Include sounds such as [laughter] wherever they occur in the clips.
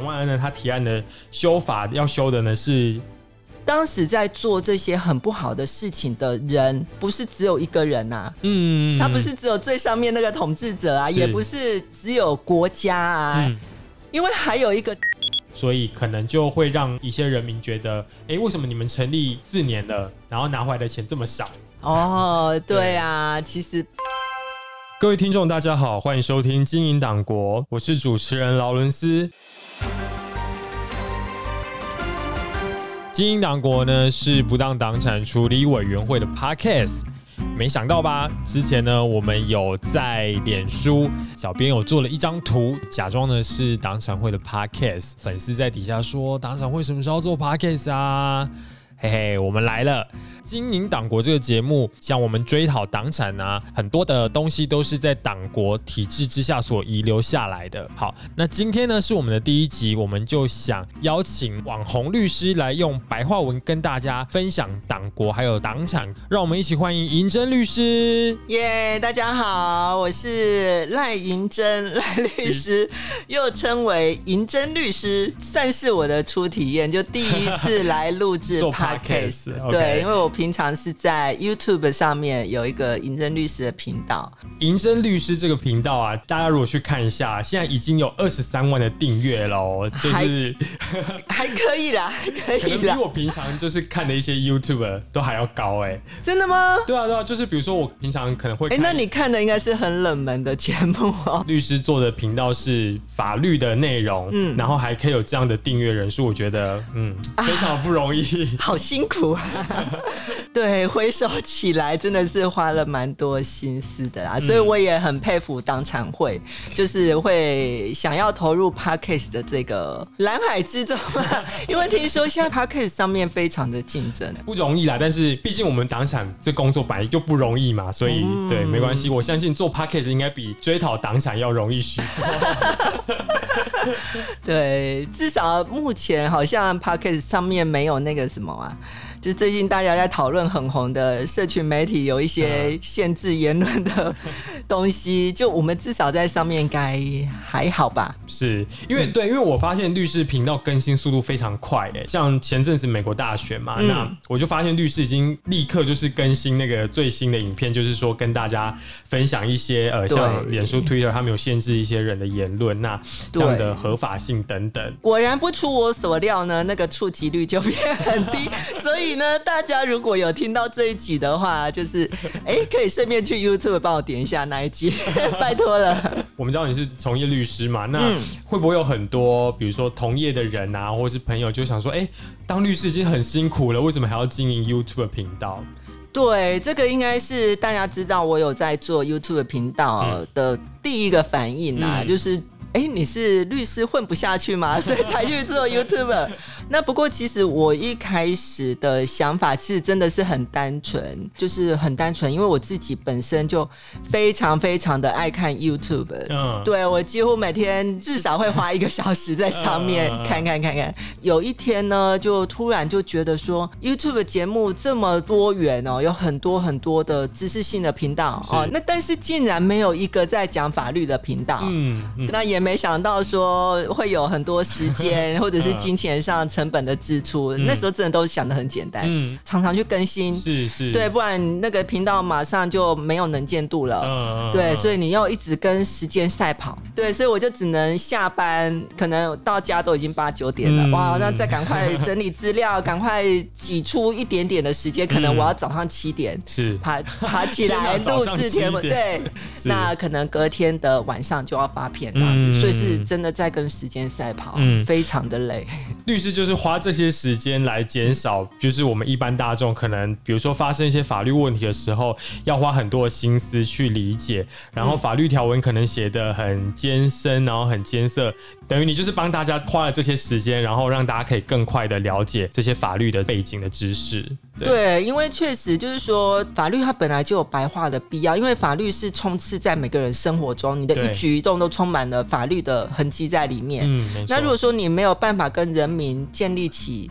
蒋万安呢，他提案的修法要修的呢是，当时在做这些很不好的事情的人，不是只有一个人呐、嗯，他不是只有最上面那个统治者啊，也不是只有国家啊，嗯，因为还有一个所以可能就会让一些人民觉得，哎，为什么你们成立四年了，然后拿回来的钱这么少？哦，对啊，其实各位听众，大家好，欢迎收听《经营党国》，我是主持人劳伦斯。精英党国呢是不当党产处理委员会的 Podcast，没想到吧？之前呢，我们有在脸书，小编有做了一张图，假装呢是党产会的 Podcast，粉丝在底下说党产会什么时候做 Podcast 啊？嘿嘿，我们来了。经营党国这个节目，像我们追讨党产啊，很多的东西都是在党国体制之下所遗留下来的。好，那今天呢是我们的第一集，我们就想邀请网红律师来用白话文跟大家分享党国还有党产，让我们一起欢迎银珍律师。耶大家好，我是赖银珍赖律师，又称为银珍律师，算是我的初体验，就第一次来录制 [laughs] 做 podcast。对，因为我平常是在 YouTube 上面有一个银针律师的频道，银针律师这个频道啊，大家如果去看一下，现在已经有二十三万的订阅喽，就是 [laughs] 还可以啦，还可可能比，我平常就是看的一些 YouTube 都还要高哎、真的吗？对啊，对啊，就是比如说我平常可能会哎、看，那你看的应该是很冷门的节目哦。律师做的频道是法律的内容，嗯然后还可以有这样的订阅人数，我觉得嗯啊非常不容易。好辛苦啊！[laughs] 对，回首起来真的是花了蛮多心思的啦，所以我也很佩服党产会，就是会想要投入 podcast 的这个蓝海之中啊，[laughs] 因为听说现在 podcast 上面非常的竞争。不容易啦，但是毕竟我们党产这工作本来就不容易嘛，所以、嗯对没关系，我相信做 p a c k a g e 应该比追讨党产要容易许多。[laughs] 对，至少目前好像 podcast 上面没有那个什么啊。就最近大家在讨论很红的社群媒体有一些限制言论的东西，就我们至少在上面该还好吧？是因为、对，因为我发现律师频道更新速度非常快诶，像前阵子美国大选嘛，嗯那我就发现律师已经立刻就是更新那个最新的影片，就是说跟大家分享一些呃，像脸书、Twitter 他们有限制一些人的言论，那这样的合法性等等。果然不出我所料呢，那个触及率就变很低。[laughs] 所以呢，大家如果有听到这一集的话，就是 [laughs] 哎、可以顺便去 YouTube 帮我点一下那一集，[laughs] 拜托了。我们知道你是从业律师嘛，那嗯会不会有很多比如说同业的人啊，或者是朋友就想说，哎、当律师已经很辛苦了，为什么还要经营 YouTube 频道？对，这个应该是大家知道我有在做 YouTube 频道的第一个反应啊，嗯就是。哎，你是律师混不下去吗？[laughs] 所以才去做 YouTube。那不过其实我一开始的想法其实真的是很单纯，就是很单纯，因为我自己本身就非常非常的爱看 YouTube。嗯，对我几乎每天至少会花一个小时在上面 [laughs] 看看看看。有一天呢，就突然就觉得说，YouTube 节目这么多元哦，有很多很多的知识性的频道哦，那但是竟然没有一个在讲法律的频道。嗯嗯，那也没想到说会有很多时间 [laughs] 或者是金钱上成本的支出，那时候真的都想的很简单，嗯。常常去更新，是是，对，不然那个频道马上就没有能见度了。嗯，嗯对，所以以你要一直跟时间赛跑。对，所以我就只能下班，可能到家都已经八九点了。嗯。哇，那再赶快整理资料，赶快挤出一点点的时间。可能我要早上七点是。爬爬起来 [laughs] 录制节目，对，那可能隔天的晚上就要发片这样子，嗯所以是真的在跟时间赛跑，嗯非常的累。[laughs] 律师就是花这些时间来减少，就是我们一般大众可能，比如说发生一些法律问题的时候，要花很多的心思去理解，然后法律条文可能写的很艰深，然后很艰涩，等于你就是帮大家花了这些时间，然后让大家可以更快的了解这些法律的背景的知识。对，对，因为确实就是说，法律它本来就有白话的必要，因为法律是充斥在每个人生活中，你的一举一动都充满了法律的痕迹在里面。嗯，那如果说你没有办法跟人民建立起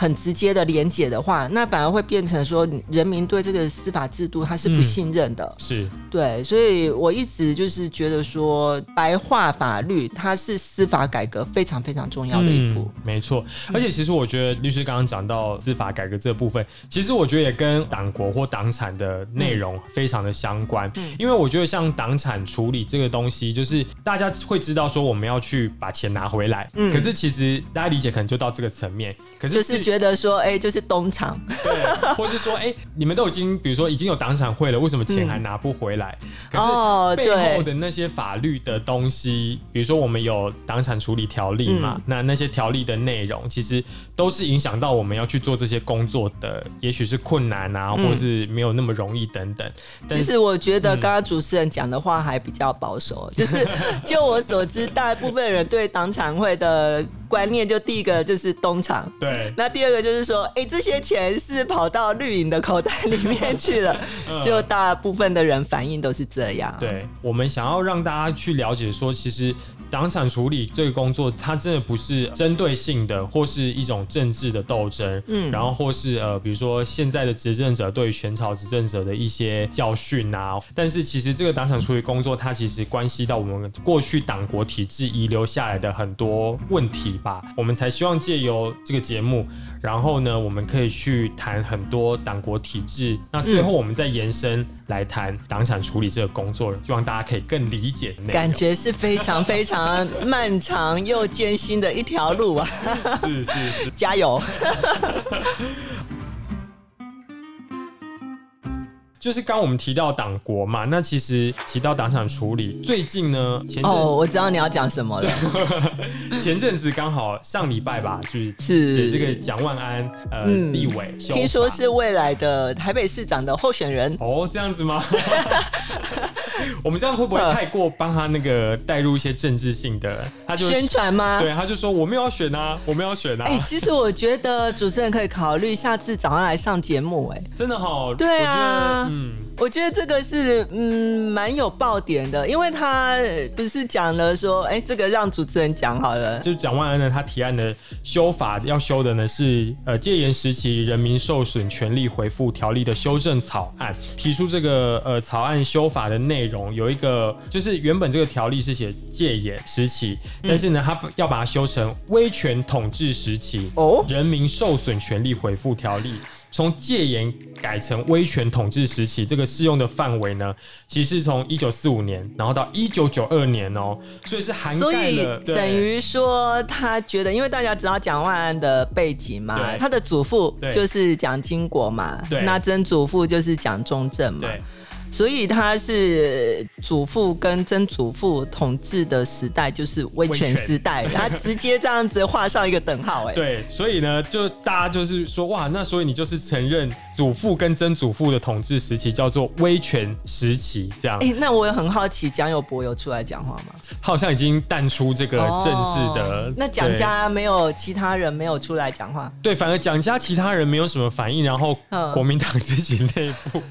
很直接的连结的话，那反而会变成说人民对这个司法制度他是不信任的。是对，所以我一直就是觉得说，白话法律它是司法改革非常非常重要的一步。没错，而且其实我觉得律师刚刚讲到司法改革这部分，其实我觉得也跟党国或党产的内容非常的相关。嗯，因为我觉得像党产处理这个东西，就是大家会知道说我们要去把钱拿回来。嗯，可是其实大家理解可能就到这个层面，可是就是觉得说，哎，就是东厂，对，或是说，哎，你们都已经比如说已经有党产会了，为什么钱还拿不回来？可是背后的那些法律的东西，比如说我们有党产处理条例嘛，那那些条例的内容，其实都是影响到我们要去做这些工作的，也许是困难啊，或是没有那么容易等等。其实我觉得刚刚主持人讲的话还比较保守，就是就我所知，大部分人对党产会的。观念就第一个就是东厂，对，那第二个就是说，哎，这些钱是跑到绿营的口袋里面去了，[laughs] 就大部分的人反应都是这样。对，我们想要让大家去了解说，其实党产处理这个工作，它真的不是针对性的，或是一种政治的斗争，嗯，然后或是呃，比如说现在的执政者对于前朝执政者的一些教训啊，但是其实这个党产处理工作，它其实关系到我们过去党国体制遗留下来的很多问题。吧，我们才希望借由这个节目，然后呢，我们可以去谈很多党国体制，那最后我们再延伸来谈党产处理这个工作，希望大家可以更理解。感觉是非常非常漫长又艰辛的一条路啊！[laughs] 是是是，加油！[laughs] 就是刚我们提到党国嘛，那其实提到党产处理，最近呢，前阵哦，我知道你要讲什么了。[laughs] 前阵子刚好上礼拜吧，就是是这个蒋万安呃立委，听说是未来的台北市长的候选人。哦，这样子吗？[laughs] 我们这样会不会太过帮他那个带入一些政治性的？他就宣传吗？对，他就说我们要选啊，我们要选啊。哎，其实我觉得主持人可以考虑下次早上来上节目。哎，真的好，对啊。嗯，我觉得这个是嗯蛮有爆点的，因为他不是讲了说，哎，这个让主持人讲好了。就蒋万安呢，他提案的修法要修的呢是呃戒严时期人民受损权利回复条例的修正草案，提出这个呃草案修法的内容有一个，就是原本这个条例是写戒严时期，但是呢他要把它修成威权统治时期哦人民受损权利回复条例。从戒严改成威权统治时期，这个适用的范围呢，其实是从一九四五年，然后到一九九二年哦，所以是涵盖了。等于说，他觉得，因为大家知道蒋万安的背景嘛，他的祖父就是蒋经国嘛，那曾祖父就是蒋中正嘛。所以他是祖父跟曾祖父统治的时代，就是威权时代，他直接这样子画上一个等号，哎，对，所以呢，就大家就是说，哇，那所以你就是承认祖父跟曾祖父的统治时期叫做威权时期，这样。哎，那我也很好奇，蒋友柏有出来讲话吗？他好像已经淡出这个政治的。那蒋家没有其他人没有出来讲话？对，反而蒋家其他人没有什么反应，然后国民党自己内部，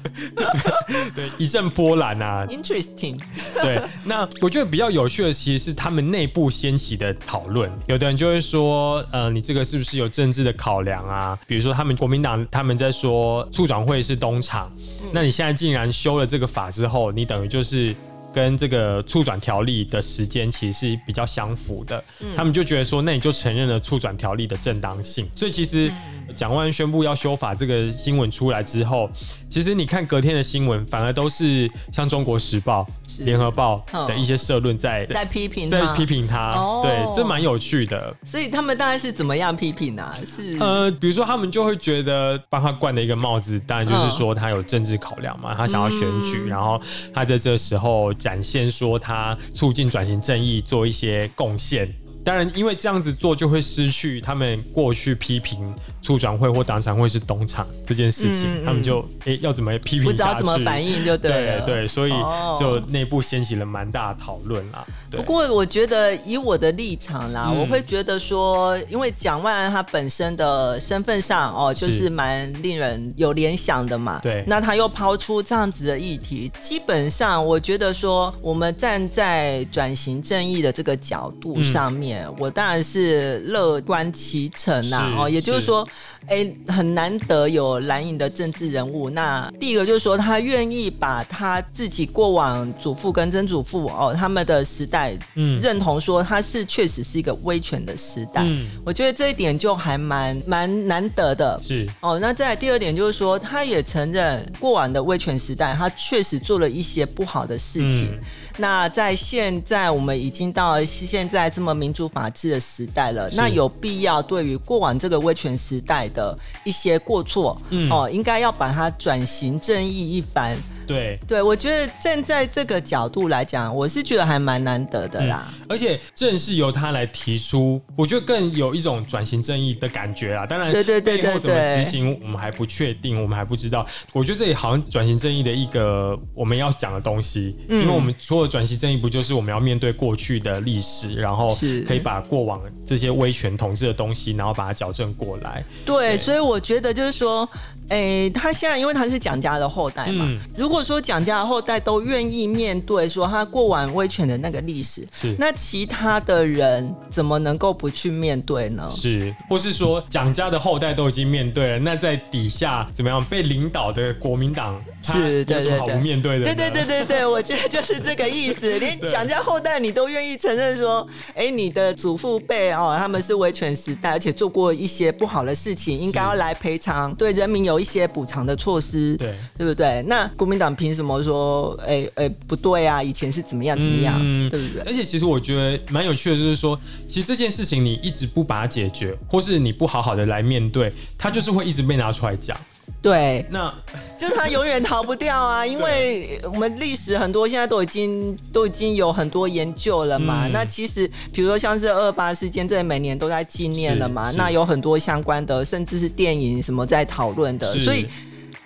[laughs] 对。一阵波澜啊！Interesting。对，那我觉得比较有趣的，其实是他们内部掀起的讨论。有的人就会说，呃，你这个是不是有政治的考量啊？比如说，他们国民党他们在说促转会是东厂，那你现在竟然修了这个法之后，你等于就是跟这个促转条例的时间其实是比较相符的。他们就觉得说，那你就承认了促转条例的正当性。所以其实。蒋万宣布要修法这个新闻出来之后，其实你看隔天的新闻，反而都是像《中国时报》、《联合报》的一些社论在在批评在批评他。对，这蛮有趣的。所以他们大概是怎么样批评呢？是呃，比如说他们就会觉得帮他冠的一个帽子，当然就是说他有政治考量嘛，他想要选举，然后他在这时候展现说他促进转型正义做一些贡献。当然，因为这样子做就会失去他们过去批评。促转会或党产会是东厂这件事情，他们就诶要怎么批评？不知道怎么反应就对了。对对，所以就内部掀起了蛮大的讨论啦。不过我觉得以我的立场啦，我会觉得说，因为蒋万安他本身的身份上哦，就是蛮令人有联想的嘛。对。那他又抛出这样子的议题，基本上我觉得说，我们站在转型正义的这个角度上面，我当然是乐观其成呐。哦，也就是说。哎，很难得有蓝营的政治人物。那第一个就是说，他愿意把他自己过往祖父跟曾祖父哦他们的时代，嗯，认同说他是确实是一个威权的时代。嗯，我觉得这一点就还蛮蛮难得的。是哦，那再第二点就是说，他也承认过往的威权时代，他确实做了一些不好的事情。那在现在，我们已经到现在这么民主法治的时代了，那有必要对于过往这个威权时代的一些过错，哦，应该要把它转型正义一番。对对，我觉得站在这个角度来讲，我是觉得还蛮难得的啦。而且正是由他来提出，我觉得更有一种转型正义的感觉啊。当然，对对对背后怎么执行，我们还不确定，我们还不知道。我觉得这里好像转型正义的一个我们要讲的东西，因为我们所有转型正义不就是我们要面对过去的历史，然后可以把过往这些威权统治的东西，然后把它矫正过来。对，所以我觉得就是说。哎，他现在因为他是蒋家的后代嘛，如果说蒋家的后代都愿意面对说他过完威权的那个历史，是那其他的人怎么能够不去面对呢？是，或是说蒋家的后代都已经面对了，那在底下怎么样被领导的国民党是有什么好不面对的？对对对对对，我觉得就是这个意思。连蒋家后代你都愿意承认说，哎，你的祖父辈哦，他们是威权时代，而且做过一些不好的事情，应该要来赔偿，对人民有。一些补偿的措施，对对不对？那国民党凭什么说，哎哎不对啊？以前是怎么样怎么样，嗯对不对？而且其实我觉得蛮有趣的，就是说，其实这件事情你一直不把它解决，或是你不好好的来面对，它就是会一直被拿出来讲。对，那 [laughs] 就是他永远逃不掉啊！因为我们历史很多现在都已经都已经有很多研究了嘛。那其实比如说像是二八事件，这每年都在纪念了嘛。那有很多相关的，甚至是电影什么在讨论的，所以。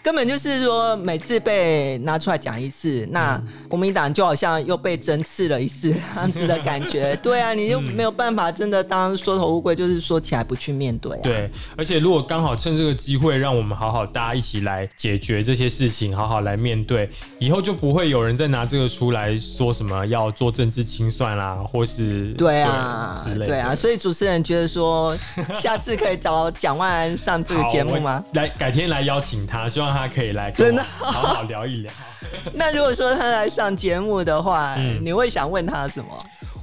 根本就是说，每次被拿出来讲一次，那国民党就好像又被针刺了一次，这样子的感觉。[laughs] 对啊，你就没有办法真的当缩头乌龟，就是说起来不去面对。对，而且如果刚好趁这个机会，让我们好好大家一起来解决这些事情，好好来面对，以后就不会有人再拿这个出来说什么要做政治清算啦，或是对啊之类。对啊，所以主持人觉得说，下次可以找蒋万安上这个节目吗？[laughs] 来，改天来邀请他，希望。他可以来真的好好聊一聊。[laughs] 那如果说他来上节目的话，你会想问他什么？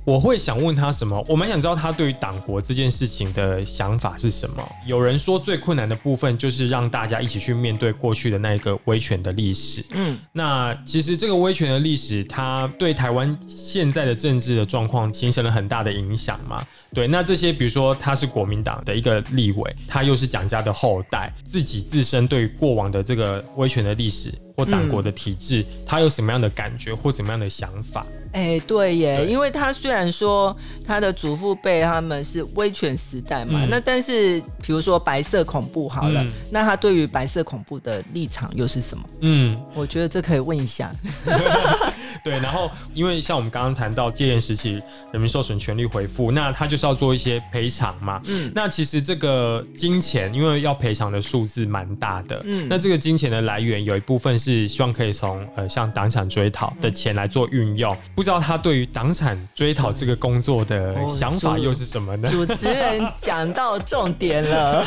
我会想问他什么？我蛮想知道他对于党国这件事情的想法是什么。有人说最困难的部分就是让大家一起去面对过去的那一个威权的历史。嗯，那其实这个威权的历史，它对台湾现在的政治的状况形成了很大的影响嘛？对，那这些比如说他是国民党的一个立委，他又是蒋家的后代，自己自身对过往的这个威权的历史或党国的体制，他有什么样的感觉或怎么样的想法？哎，对耶，因为他虽然说他的祖父辈他们是威权时代嘛，那但是比如说白色恐怖好了，那他对于白色恐怖的立场又是什么？嗯，我觉得这可以问一下。[laughs] 对，然后因为像我们刚刚谈到戒严时期人民受损权利回复，那他就是要做一些赔偿嘛。嗯，那其实这个金钱，因为要赔偿的数字蛮大的。嗯，那这个金钱的来源有一部分是希望可以从呃像党产追讨的钱来做运用。不知道他对于党产追讨这个工作的想法又是什么呢？主持人讲到重点了，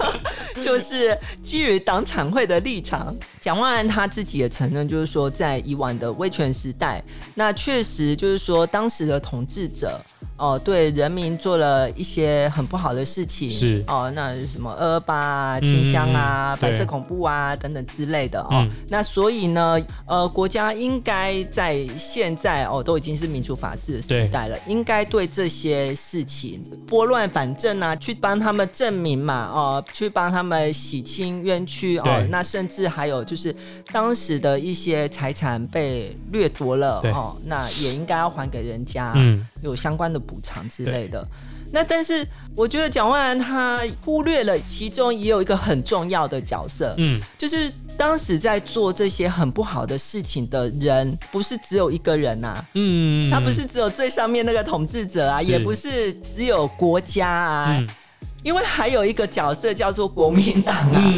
[laughs] 就是基于党产会的立场，蒋万安他自己也承认，就是说在以往的威权时代，那确实就是说当时的统治者。哦，对人民做了一些很不好的事情，是。哦，那什么二二八、清乡啊、白色恐怖啊等等之类的哦，那所以呢，呃，国家应该在现在哦都已经是民主法治的时代了，应该对这些事情拨乱反正啊，去帮他们证明嘛，哦，去帮他们洗清冤屈哦，那甚至还有就是当时的一些财产被掠夺了哦，那也应该要还给人家，嗯，有相关的。补偿之类的，那但是我觉得蒋万安他忽略了其中也有一个很重要的角色，嗯，就是当时在做这些很不好的事情的人，不是只有一个人呐，嗯，他不是只有最上面那个统治者啊，也不是只有国家啊，因为还有一个角色叫做国民党啊。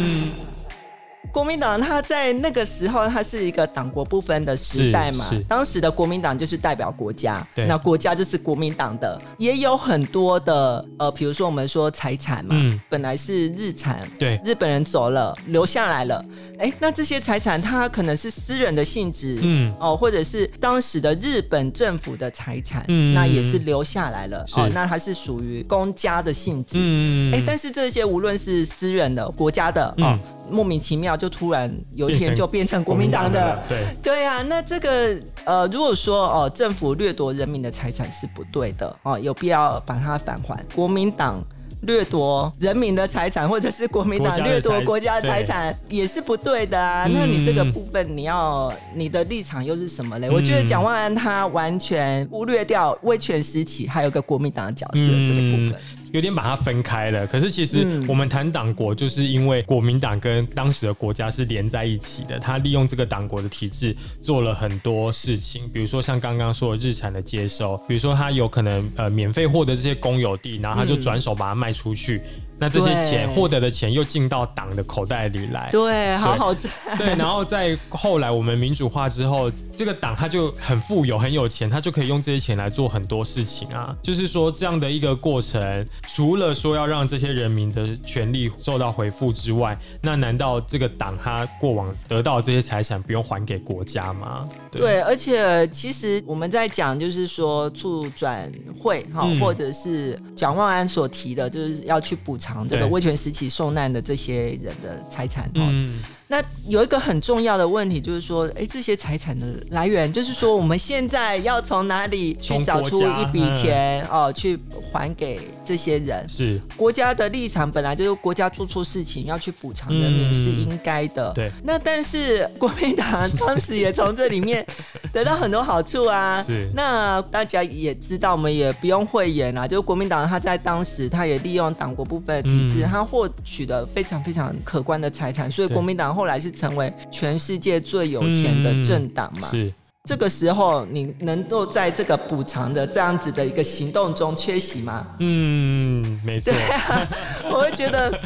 国民党它在那个时候，它是一个党国不分的时代嘛。当时的国民党就是代表国家，那国家就是国民党的，也有很多的呃，比如说我们说财产嘛，本来是日产，对，日本人走了，留下来了。哎，那这些财产它可能是私人的性质，嗯，哦，或者是当时的日本政府的财产，嗯，那也是留下来了，哦，那它是属于公家的性质，嗯，哎，但是这些无论是私人的、国家的，哦。莫名其妙就突然有一天就变成国民党的，对对啊，那这个呃，如果说哦，政府掠夺人民的财产是不对的哦，有必要把它返还。国民党掠夺人民的财产，或者是国民党掠夺国家财产，也是不对的啊。那你这个部分，你要你的立场又是什么嘞？我觉得蒋万安他完全忽略掉威权时期还有个国民党的角色这个部分。有点把它分开了，可是其实我们谈党国，就是因为国民党跟当时的国家是连在一起的，他利用这个党国的体制做了很多事情，比如说像刚刚说的日产的接收，比如说他有可能呃免费获得这些公有地，然后他就转手把它卖出去。那这些钱获得的钱又进到党的口袋里来，对，好好赚。对，然后在后来我们民主化之后，这个党他就很富有，很有钱，他就可以用这些钱来做很多事情啊。就是说这样的一个过程，除了说要让这些人民的权利受到回复之外，那难道这个党他过往得到这些财产不用还给国家吗？对，而且其实我们在讲，就是说促转会哈，或者是蒋万安所提的，就是要去补偿。这个威权时期受难的这些人的财产，嗯。那有一个很重要的问题，就是说，哎，这些财产的来源，就是说，我们现在要从哪里去找出一笔钱哦，去还给这些人？是国家的立场，本来就是国家做错事情要去补偿人民是应该的。对。那但是国民党当时也从这里面 [laughs] 得到很多好处啊。是。那大家也知道，我们也不用讳言啊，就是国民党他在当时他也利用党国部分的体制，他获取的非常非常可观的财产，所以国民党。后来是成为全世界最有钱的政党嘛？是这个时候，你能够在这个补偿的这样子的一个行动中缺席吗？嗯，没错。[laughs] 我会觉得，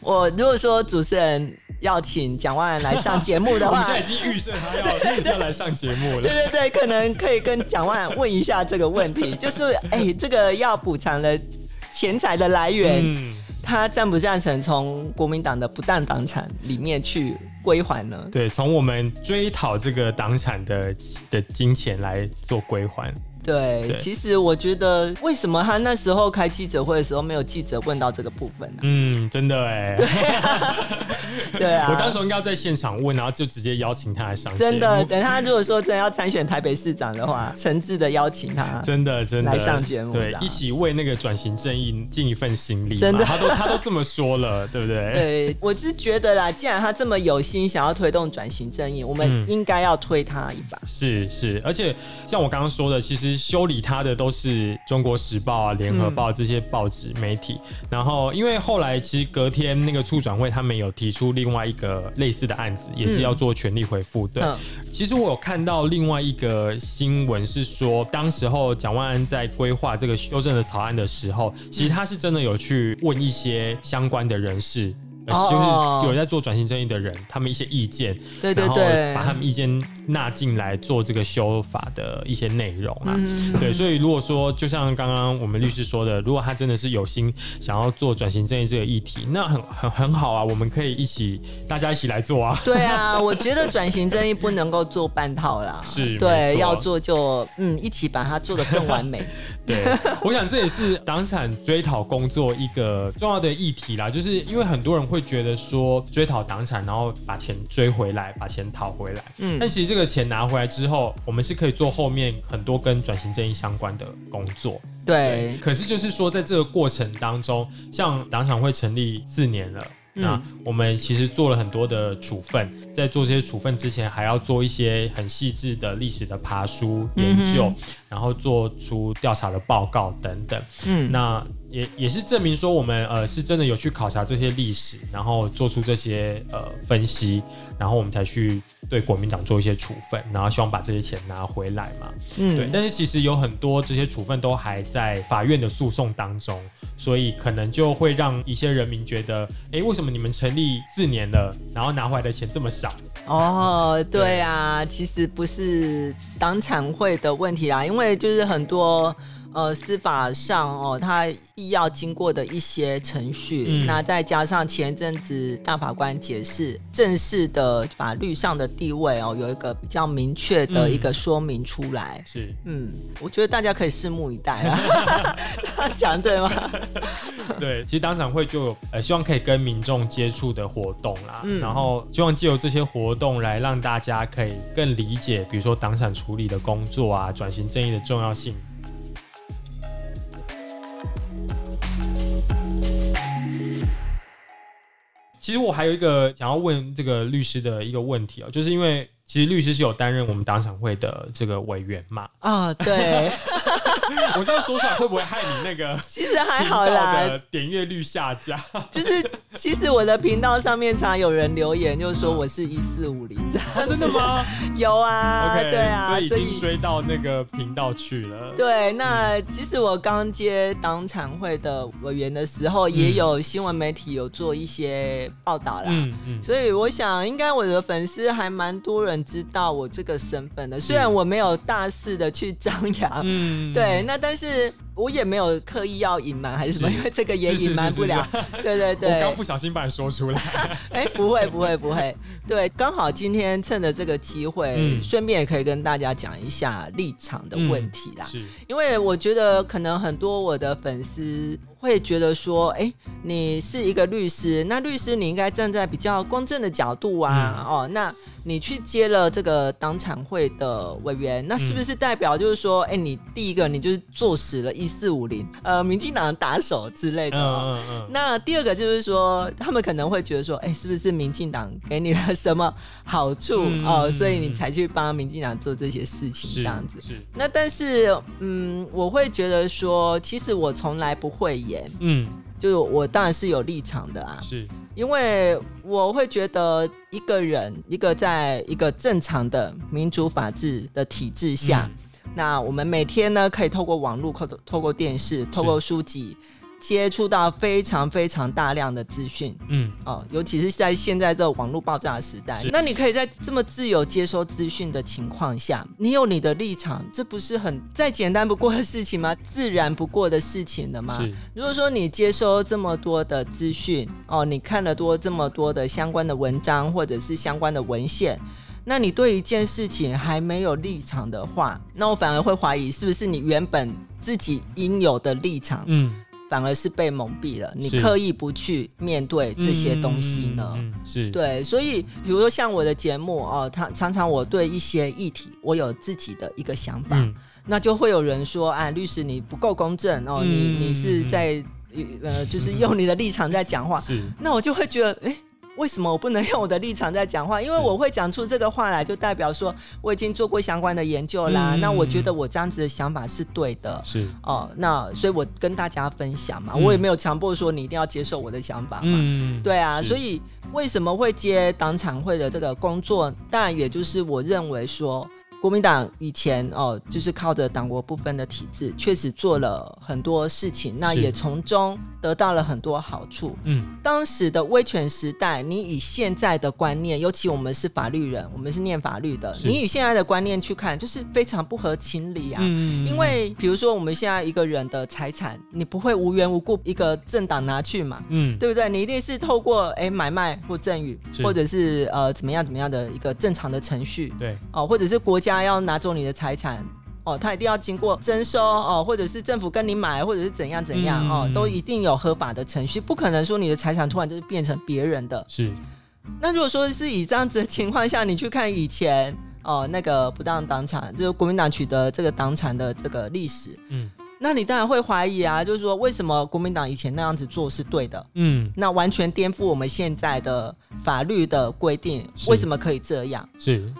我如果说主持人要请蒋万安来上节目的话，我现在已经预设他要要来上节目了。对对对，可能可以跟蒋万安问一下这个问题，就是哎，这个要补偿的钱财的来源。他赞不赞成从国民党的不当党产里面去归还呢？对，从我们追讨这个党产的的金钱来做归还。对，其实我觉得，为什么他那时候开记者会的时候没有记者问到这个部分呢？嗯，真的哎，对啊，[laughs] 我当时应该在现场问，然后就直接邀请他来上。真的，等他如果说真的要参选台北市长的话，诚挚的邀请他，真的真的来上节目，对，一起为那个转型正义尽一份心力。真的，他都他都这么说了，对不对？[laughs] 对，我是觉得啦，既然他这么有心想要推动转型正义，我们应该要推他一把。是是，而且像我刚刚说的，其实。修理他的都是《中国时报》啊，《联合报》这些报纸媒体。然后，因为后来其实隔天那个促转会，他们有提出另外一个类似的案子，也是要做权力回复。对，其实我有看到另外一个新闻是说，当时候蒋万安在规划这个修正的草案的时候，其实他是真的有去问一些相关的人士。就是有在做转型正义的人，他们一些意见，对对对，把他们意见纳进来做这个修法的一些内容啊。对，所以如果说就像刚刚我们律师说的，如果他真的是有心想要做转型正义这个议题，那很很很好啊，我们可以一起大家一起来做啊。对啊，[laughs] 我觉得转型正义不能够做半套啦，是，对，要做就嗯一起把它做得更完美。[laughs] 对，我想这也是党产追讨工作一个重要的议题啦，就是因为很多人会。会觉得说追讨党产，然后把钱追回来，把钱讨回来。嗯，但其实这个钱拿回来之后，我们是可以做后面很多跟转型正义相关的工作。对，可是就是说，在这个过程当中，像党产会成立四年了。那我们其实做了很多的处分，在做这些处分之前，还要做一些很细致的历史的爬书研究，然后做出调查的报告等等。嗯，那也也是证明说我们呃是真的有去考察这些历史，然后做出这些呃分析，然后我们才去对国民党做一些处分，然后希望把这些钱拿回来嘛。嗯，对。但是其实有很多这些处分都还在法院的诉讼当中，所以可能就会让一些人民觉得，哎，为什么你们成立四年了，然后拿回来的钱这么少？哦，对啊，其实不是党产会的问题啊，因为就是很多。呃，司法上哦，它必要经过的一些程序，那再加上前阵子大法官解释正式的法律上的地位哦，有一个比较明确的一个说明出来。是，嗯，我觉得大家可以拭目以待啊。[laughs] 讲对吗？[laughs] 对，其实党产会就呃，希望可以跟民众接触的活动啦，然后希望借由这些活动来让大家可以更理解，比如说党产处理的工作啊，转型正义的重要性。其实我还有一个想要问这个律师的一个问题哦，就是因为。其实律师是有担任我们党产会的这个委员嘛？啊，对。[laughs] 我这样说出来会不会害你那个？[laughs] 其实还好啦，点阅率下降。就是其实我的频道上面常有人留言，就是说我是一四五零，真的吗？[laughs] 有啊，OK，对啊，所以已经追到那个频道去了。对，那其实我刚接党产会的委员的时候，也有新闻媒体有做一些报道啦。嗯嗯，所以我想应该我的粉丝还蛮多人。知道我这个身份的，虽然我没有大肆的去张扬，嗯，对，那但是。我也没有刻意要隐瞒还是什么，因为这个也隐瞒不了。[laughs] 对对对，我刚不小心把你说出来。[laughs] 哎，不会不会不会，对，刚好今天趁着这个机会，顺便也可以跟大家讲一下立场的问题啦。是，因为我觉得可能很多我的粉丝会觉得说，哎，你是一个律师，那律师你应该站在比较公正的角度啊，哦，那你去接了这个党产会的委员，那是不是代表就是说，哎，你第一个你就是坐实了一。四五零，呃，民进党的打手之类的。那第二个就是说，他们可能会觉得说，哎，是不是民进党给你了什么好处哦，所以你才去帮民进党做这些事情这样子。是。那但是，嗯，我会觉得说，其实我从来不会演。嗯。就是我当然是有立场的啊。是。因为我会觉得，一个人，一个在一个正常的民主法治的体制下。那我们每天呢，可以透过网络、透透过电视、透过书籍，接触到非常非常大量的资讯。嗯，哦，尤其是在现在这网络爆炸的时代，那你可以在这么自由接收资讯的情况下，你有你的立场，这不是很再简单不过的事情吗？自然不过的事情了吗？如果说你接收这么多的资讯，哦，你看了多这么多的相关的文章或者是相关的文献。那你对一件事情还没有立场的话，那我反而会怀疑是不是你原本自己应有的立场，嗯，反而是被蒙蔽了。你刻意不去面对这些东西呢？是对，所以比如说像我的节目哦，他常常我对一些议题，我有自己的一个想法，那就会有人说，啊，律师你不够公正哦，你你是在呃，就是用你的立场在讲话，[laughs] 是，那我就会觉得，哎。为什么我不能用我的立场在讲话？因为我会讲出这个话来，就代表说我已经做过相关的研究啦。那我觉得我这样子的想法是对的。是哦，那所以我跟大家分享嘛，我也没有强迫说你一定要接受我的想法嘛。嗯，对啊，所以为什么会接党产会的这个工作？当然，也就是我认为说。国民党以前哦，就是靠着党国不分的体制，确实做了很多事情，那也从中得到了很多好处。嗯，当时的威权时代，你以现在的观念，尤其我们是法律人，我们是念法律的，你以现在的观念去看，就是非常不合情理啊。嗯，因为比如说我们现在一个人的财产，你不会无缘无故一个政党拿去嘛？嗯，对不对？你一定是透过哎买卖或赠与，或者是呃怎么样怎么样的一个正常的程序。对，哦，或者是国家。家要拿走你的财产哦，他一定要经过征收哦，或者是政府跟你买，或者是怎样怎样哦，都一定有合法的程序，不可能说你的财产突然就是变成别人的。是，那如果说是以这样子的情况下，你去看以前哦那个不当党产，就是国民党取得这个党产的这个历史，嗯，那你当然会怀疑啊，就是说为什么国民党以前那样子做是对的？嗯，那完全颠覆我们现在的法律的规定，为什么可以这样？是。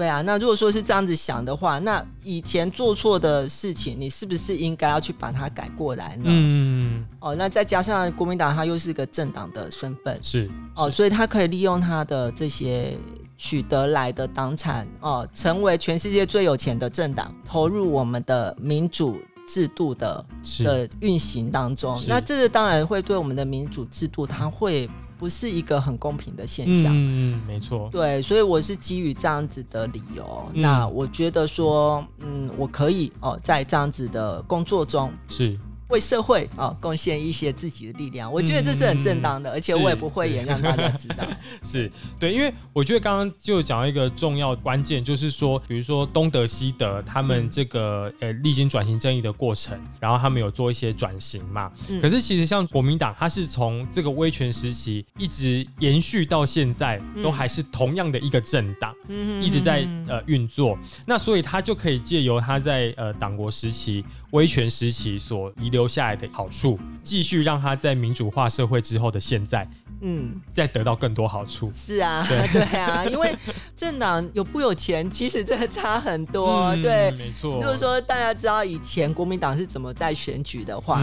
对啊，那如果说是这样子想的话，那以前做错的事情，你是不是应该要去把它改过来呢？嗯，哦，那再加上国民党，它又是一个政党的身份，是哦，所以他可以利用他的这些取得来的党产哦，成为全世界最有钱的政党，投入我们的民主制度的的运行当中，那这个当然会对我们的民主制度，它会不是一个很公平的现象。嗯，没错。对，所以我是基于这样子的理由，那我觉得说，嗯，我可以哦，在这样子的工作中是。为社会啊贡献一些自己的力量，我觉得这是很正当的，而且我也不会也让大家知道。[laughs] 是对，因为我觉得刚刚就讲到一个重要关键，就是说，比如说东德西德他们这个呃历经转型正义的过程，然后他们有做一些转型嘛。可是其实像国民党，它是从这个威权时期一直延续到现在，都还是同样的一个政党，一直在呃运作。那所以他就可以借由他在呃党国时期、威权时期所遗留。留下来的好处，继续让他在民主化社会之后的现在，嗯，再得到更多好处。是啊，[laughs] 对啊，因为政党有不有钱，其实真的差很多。对，没错。如果说大家知道以前国民党是怎么在选举的话。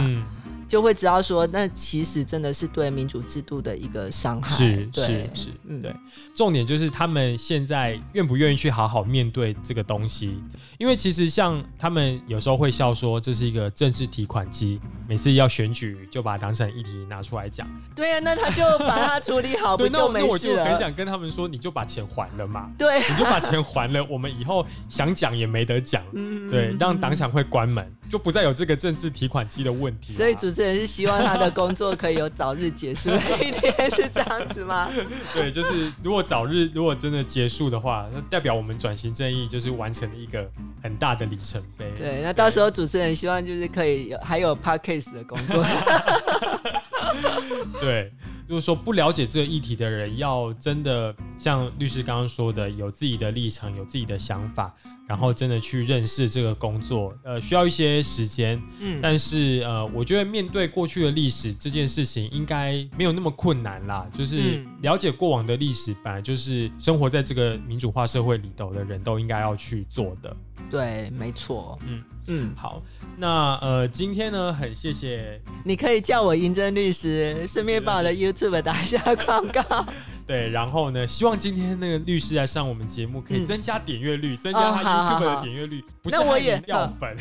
就会知道说，那其实真的是对民主制度的一个伤害。是是是，对。重点就是他们现在愿不愿意去好好面对这个东西，因为其实像他们有时候会笑说，这是一个政治提款机，每次要选举就把当成议题拿出来讲。对啊，那他就把它处理好，[laughs] 不就没事那我就很想跟他们说，你就把钱还了嘛。对，你就把钱还了，我们以后想讲也没得讲。[laughs] 对，让党产会关门。就不再有这个政治提款机的问题。所以主持人是希望他的工作可以有早日结束的一天，是这样子吗？[laughs] 对，就是如果早日如果真的结束的话，那代表我们转型正义就是完成了一个很大的里程碑。对，那到时候主持人希望就是可以有还有 podcast 的工作。[laughs] 对。如果说不了解这个议题的人，要真的像律师刚刚说的，有自己的立场，有自己的想法，然后真的去认识这个工作，呃，需要一些时间。嗯，但是呃，我觉得面对过去的历史这件事情，应该没有那么困难啦。就是了解过往的历史，本来就是生活在这个民主化社会里头的人都应该要去做的。对，没错。嗯嗯，好。那呃，今天呢，很谢谢，你可以叫我银针律师，顺便把我的 YouTube 打一下广告。对，然后呢，希望今天那个律师来上我们节目，可以增加点阅率，增加他 YouTube 的点阅率。那我也要粉，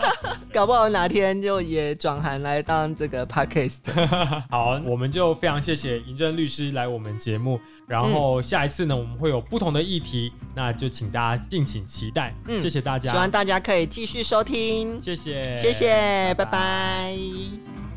[laughs] 搞不好哪天就也转行来当这个 Podcast。[laughs] 好，我们就非常谢谢银针律师来我们节目，然后下一次呢，我们会有不同的议题，那就请大家敬请期待。嗯，谢谢大家，希望大家可以继续收听，谢谢，谢谢，拜拜。